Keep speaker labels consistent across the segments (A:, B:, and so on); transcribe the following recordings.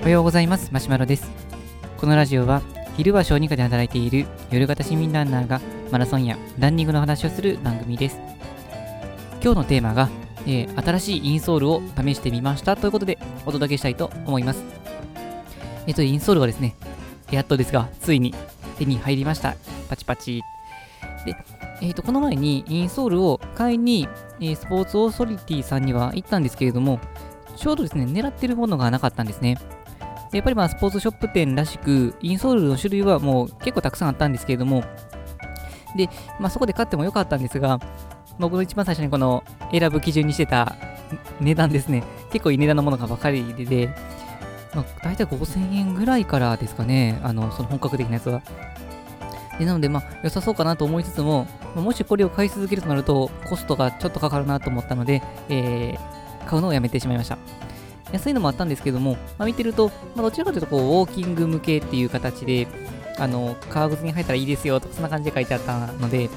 A: おはようございます。マシュマロです。このラジオは昼は小児科で働いている夜型市民ランナーがマラソンやランニングの話をする番組です。今日のテーマが、えー、新しいインソールを試してみました。ということでお届けしたいと思います。えっとインソールはですねやっとですがついに手に入りました。パチパチ。でえー、とこの前にインソールを買いに、えー、スポーツオーソリティさんには行ったんですけれども、ちょうどですね、狙ってるものがなかったんですね。やっぱりまあスポーツショップ店らしく、インソールの種類はもう結構たくさんあったんですけれども、で、まあ、そこで買ってもよかったんですが、僕の一番最初にこの選ぶ基準にしてた値段ですね、結構いい値段のものがばかりで、まあ、大体5000円ぐらいからですかね、あのその本格的なやつは。でなので、まあ、良さそうかなと思いつつも、もしこれを買い続けるとなると、コストがちょっとかかるなと思ったので、えー、買うのをやめてしまいました。安いのもあったんですけども、まあ、見てると、まあ、どちらかというとこう、ウォーキング向けっていう形で、あの、革靴に入ったらいいですよとか、そんな感じで書いてあったので、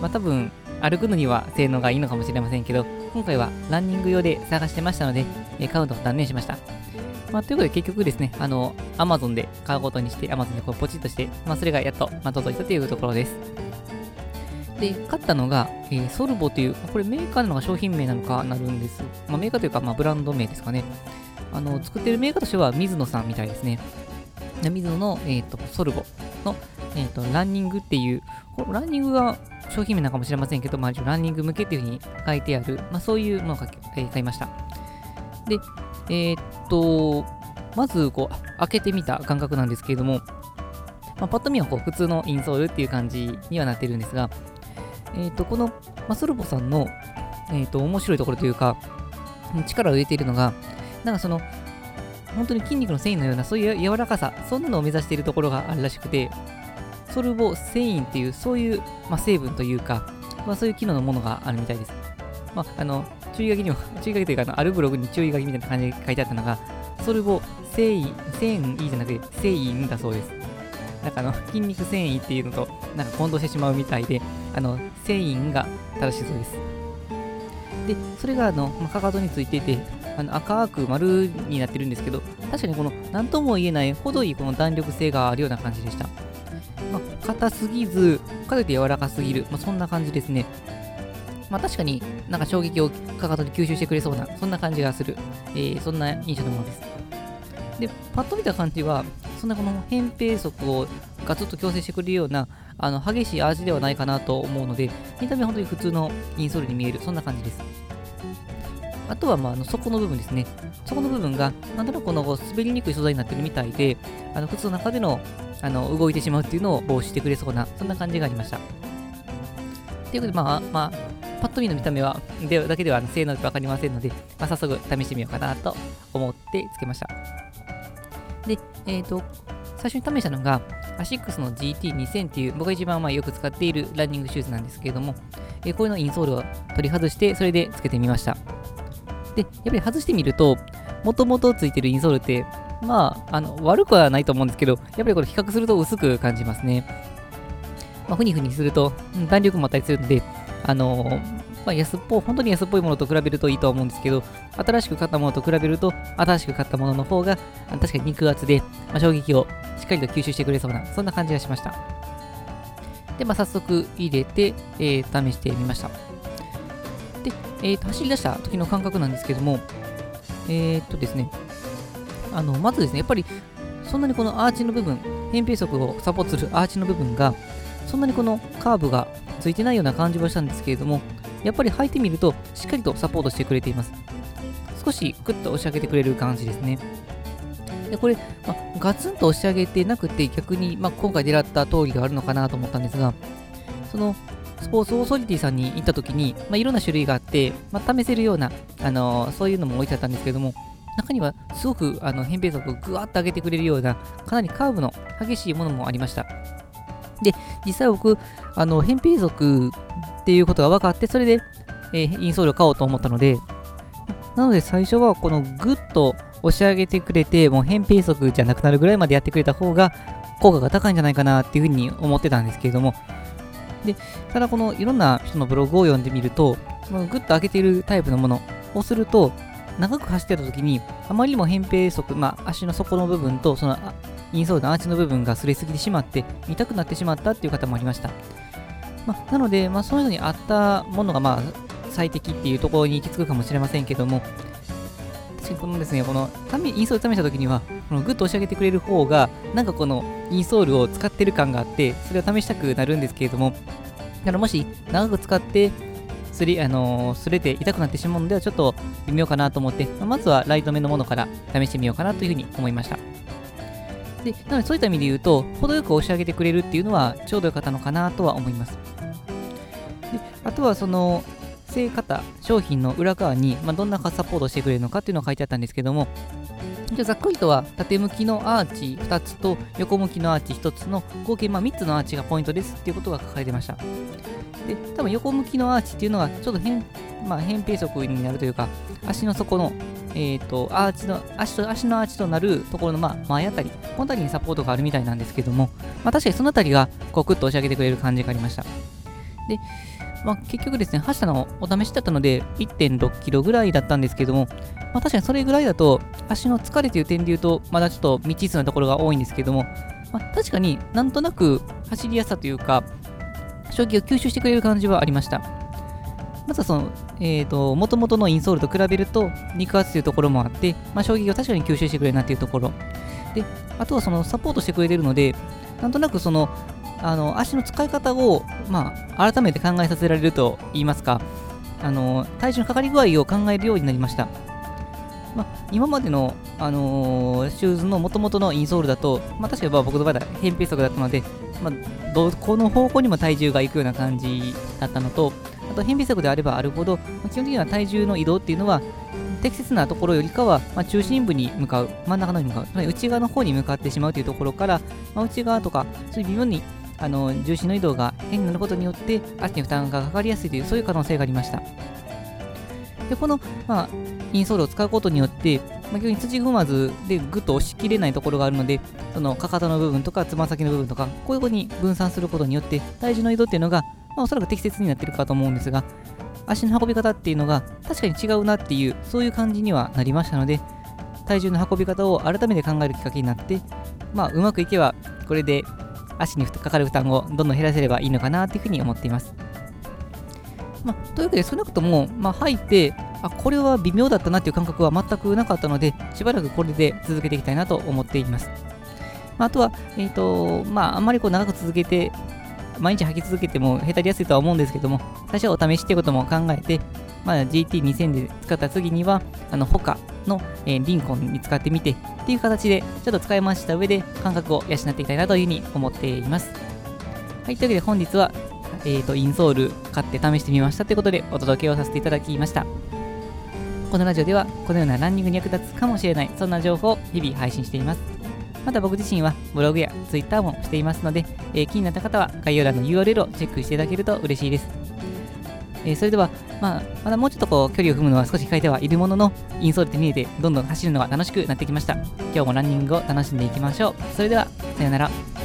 A: まあ、多分、歩くのには性能がいいのかもしれませんけど、今回はランニング用で探してましたので、え買うのを断念しました。まあ、ということで結局ですね、あの、Amazon で買うことにして、Amazon でこうポチッとして、まあ、それがやっと、まあ、届いたというところです。で、買ったのが、えー、ソルボという、これメーカーなのか商品名なのかなるんです。まあ、メーカーというか、まあ、ブランド名ですかね。あの、作ってるメーカーとしては、水野さんみたいですね。水野の、えっ、ー、と、ソルボの、えっ、ー、と、ランニングっていう、こランニングが商品名なのかもしれませんけど、まあ、ランニング向けっていうふうに書いてある、まあ、そういうのを買いました。で、えっ、と、まず、こう、開けてみた感覚なんですけれども、まあ、パッと見はこう普通のインソールっていう感じにはなってるんですが、えっ、ー、と、このマスルボさんの、えっ、ー、と、面白いところというか、力を入れているのが、なんかその、本当に筋肉の繊維のような、そういう柔らかさ、そんなのを目指しているところがあるらしくて、ソルボ繊維っていう、そういう、まあ、成分というか、まあ、そういう機能のものがあるみたいです。まあ、あの、注意書きにも、注意書きというか、あのあるブログに注意書きみたいな感じで書いてあったのが、ソルボ繊維、繊維じゃなくて繊維だそうです。なんかあの、筋肉繊維っていうのと、なんか混同してしまうみたいで、あの、繊維が正しいそうです。で、それがあの、ま、かかとについてて、あの赤く丸になってるんですけど、確かにこの、なんとも言えないほどいいこの弾力性があるような感じでした。まあ、硬すぎず、かといって柔らかすぎる、まあ、そんな感じですね。まあ確かになんか衝撃をかかとに吸収してくれそうな、そんな感じがする、えー、そんな印象のものです。で、パッと見た感じは、そんなこの扁平足をガツッと矯正してくれるようなあの激しい味ではないかなと思うので、見た目は本当に普通のインソールに見える、そんな感じです。あとは、まあ、あの底の部分ですね。底の部分が、なんとなくこの滑りにくい素材になってるみたいで、あの靴の中でのあの動いてしまうっていうのを防止してくれそうな、そんな感じがありました。ということで、まあ、まあ、パッと見の見た目は、でだけでは性能わかりませんので、まあ、早速試してみようかなと思ってつけました。で、えっ、ー、と、最初に試したのが、アシックスの GT2000 っていう、僕が一番まあよく使っているランニングシューズなんですけれども、えー、こういうのインソールを取り外して、それでつけてみました。で、やっぱり外してみると、もともとついてるインソールって、まあ、あの悪くはないと思うんですけど、やっぱりこれ比較すると薄く感じますね。まあ、ふにふにすると、弾力もあったりするので、あのー、まあ、安っぽい、本当に安っぽいものと比べるといいと思うんですけど、新しく買ったものと比べると、新しく買ったものの方が、確かに肉厚で、まあ、衝撃をしっかりと吸収してくれそうな、そんな感じがしました。で、まあ、早速入れて、えー、試してみました。で、えーと、走り出した時の感覚なんですけども、えー、っとですね、あの、まずですね、やっぱり、そんなにこのアーチの部分、扁平足をサポートするアーチの部分が、そんなにこのカーブがついてないような感じはしたんですけれども、やっぱり履いてみると、しっかりとサポートしてくれています。少しグッと押し上げてくれる感じですね。でこれ、まガツンと押し上げてなくて、逆に、ま今回狙った通りがあるのかなと思ったんですが、そのスポーツオーソリティさんに行った時に、まあ、いろんな種類があって、ま、試せるような、あのー、そういうのも置いてあったんですけども、中にはすごくあの扁平足をぐわっと上げてくれるような、かなりカーブの激しいものもありました。で、実際僕、あの、扁平足っていうことが分かって、それで、えー、インソールを買おうと思ったので、なので最初はこのグッと押し上げてくれて、もう扁平足じゃなくなるぐらいまでやってくれた方が効果が高いんじゃないかなっていうふうに思ってたんですけれども、で、ただこのいろんな人のブログを読んでみると、そのグッと上げているタイプのものをすると、長く走ってた時に、あまりにも扁平足、まあ、足の底の部分と、そのインソールのアーチの部分が擦れすぎてしまって、痛くなってしまったっていう方もありました。まあ、なので、まあ、そういうのに合ったものが、まあ、最適っていうところに行き着くかもしれませんけども、確かにこのですね、このインソール試した時には、このグッと押し上げてくれる方が、なんかこのインソールを使ってる感があって、それを試したくなるんですけれども、だからもし長く使ってすり、あのー、れて痛くなってしまうのではちょっと微妙かなと思って、まずはライト目のものから試してみようかなというふうに思いました。で、なのでそういった意味で言うと、程よく押し上げてくれるっていうのはちょうどよかったのかなとは思います。あとはその、正型商品の裏側に、まあ、どんなサポートしてくれるのかっていうのが書いてあったんですけども、じゃざっくりとは縦向きのアーチ2つと横向きのアーチ1つの合計ま3つのアーチがポイントですっていうことが書かれてました。で、多分横向きのアーチっていうのはちょっと変,、まあ、扁平足になるというか、足の底の、えーと、アーチの足と足のアーチとなるところの、まあ、前あたり、この辺りにサポートがあるみたいなんですけども、まあ、確かにそのあたりがこうクッと押し上げてくれる感じがありました。で、まあ、結局ですね、走ったのお試しだったので1.6キロぐらいだったんですけども、まあ、確かにそれぐらいだと足の疲れという点で言うとまだちょっと未知数なところが多いんですけども、まあ、確かになんとなく走りやすさというか衝撃を吸収してくれる感じはありましたまずはその、えっ、ー、と、元々のインソールと比べると肉厚というところもあって、まあ、衝撃を確かに吸収してくれるなっていうところ。で、あとはそのサポートしてくれてるので、なんとなくそのあの足の使い方を、まあ、改めて考えさせられると言いますか、あの体重のかかり具合を考えるようになりました。まあ、今までの、あのー、シューズの元々のインソールだと、まあ、確かに僕の場合は扁平足だったので、まあ、どこの方向にも体重がいくような感じだったのと、あと扁平足であればあるほど、まあ、基本的には体重の移動っていうのは、適切なところよりかは、まあ、中心部に向かう、真ん中の方に向かう、内側の方に向かってしまうというところから、まあ、内側とか、そういう微妙にあの重心の移動が変になることによって足に負担がかかりやすいというそういう可能性がありました。でこの、まあ、インソールを使うことによって、まあ、逆に土踏まずでぐっと押し切れないところがあるので、そのかかとの部分とかつま先の部分とか、こういうふうに分散することによって、体重の移動っていうのが、まあ、おそらく適切になってるかと思うんですが、足の運び方っていうのが確かに違うなっていう、そういう感じにはなりましたので、体重の運び方を改めて考えるきっかけになって、まあ、うまくいけば、これで足にかかる負担をどんどん減らせればいいのかなというふうに思っています。まあ、というわけで、少なくとも、まあ、入って、あ、これは微妙だったなっていう感覚は全くなかったので、しばらくこれで続けていきたいなと思っています。まあ、とは、えっ、ー、と、まあ、あんまりこう長く続けて、毎日履き続けてもへたりやすいとは思うんですけども、最初はお試しっていうことも考えて、まあ、GT2000 で使った次には、あの、他の、えー、リンコンに使ってみて、っていう形で、ちょっと使い回した上で、感覚を養っていきたいなというふうに思っています。はい、というわけで本日は、えっ、ー、と、インソール買って試してみましたということで、お届けをさせていただきました。このラジオでは、このようなランニングに役立つかもしれない、そんな情報を日々配信しています。また僕自身はブログや Twitter もしていますので、えー、気になった方は概要欄の URL をチェックしていただけると嬉しいです。えー、それでは、まあ、まだもうちょっとこう距離を踏むのは少し控えてはいるものの、インソールって見えてどんどん走るのが楽しくなってきました。今日もランニングを楽しんでいきましょう。それでは、さようなら。